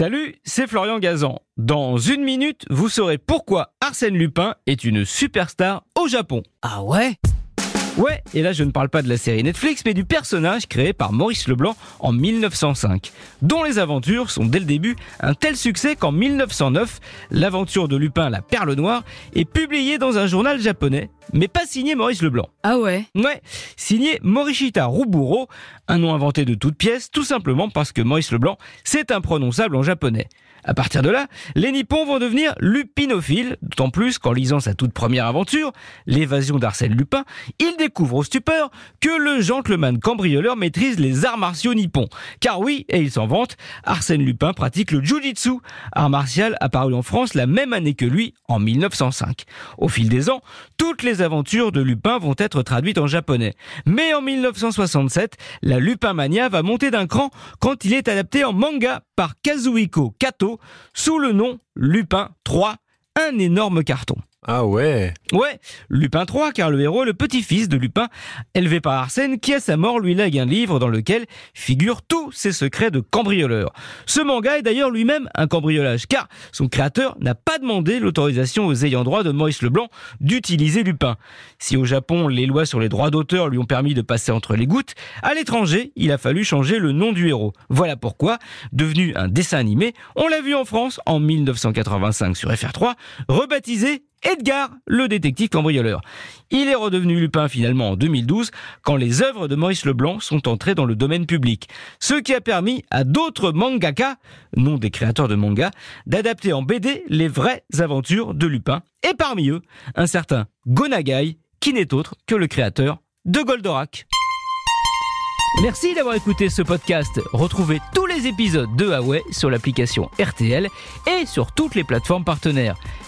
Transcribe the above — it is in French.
Salut, c'est Florian Gazan. Dans une minute, vous saurez pourquoi Arsène Lupin est une superstar au Japon. Ah ouais? Ouais, et là je ne parle pas de la série Netflix, mais du personnage créé par Maurice Leblanc en 1905, dont les aventures sont dès le début un tel succès qu'en 1909, l'aventure de Lupin, la perle noire, est publiée dans un journal japonais, mais pas signé Maurice Leblanc. Ah ouais Ouais, signé Morishita Ruburo, un nom inventé de toute pièce, tout simplement parce que Maurice Leblanc, c'est imprononçable en japonais. À partir de là, les Nippons vont devenir lupinophiles, d'autant plus qu'en lisant sa toute première aventure, l'évasion d'Arsène Lupin, ils découvrent au stupeur que le gentleman cambrioleur maîtrise les arts martiaux nippons. Car oui, et il s'en vante, Arsène Lupin pratique le jujitsu, art martial apparu en France la même année que lui, en 1905. Au fil des ans, toutes les aventures de Lupin vont être traduites en japonais. Mais en 1967, la Lupin Mania va monter d'un cran quand il est adapté en manga par Kazuhiko Kato sous le nom Lupin 3, un énorme carton. Ah ouais Ouais, Lupin 3, car le héros est le petit-fils de Lupin, élevé par Arsène, qui à sa mort lui lègue un livre dans lequel figurent tous ses secrets de cambrioleur. Ce manga est d'ailleurs lui-même un cambriolage, car son créateur n'a pas demandé l'autorisation aux ayants droit de Maurice Leblanc d'utiliser Lupin. Si au Japon, les lois sur les droits d'auteur lui ont permis de passer entre les gouttes, à l'étranger, il a fallu changer le nom du héros. Voilà pourquoi, devenu un dessin animé, on l'a vu en France en 1985 sur FR3, rebaptisé Edgar, le détective cambrioleur. Il est redevenu Lupin finalement en 2012 quand les œuvres de Maurice Leblanc sont entrées dans le domaine public. Ce qui a permis à d'autres mangaka, non des créateurs de manga, d'adapter en BD les vraies aventures de Lupin. Et parmi eux, un certain Gonagai, qui n'est autre que le créateur de Goldorak. Merci d'avoir écouté ce podcast. Retrouvez tous les épisodes de Huawei sur l'application RTL et sur toutes les plateformes partenaires.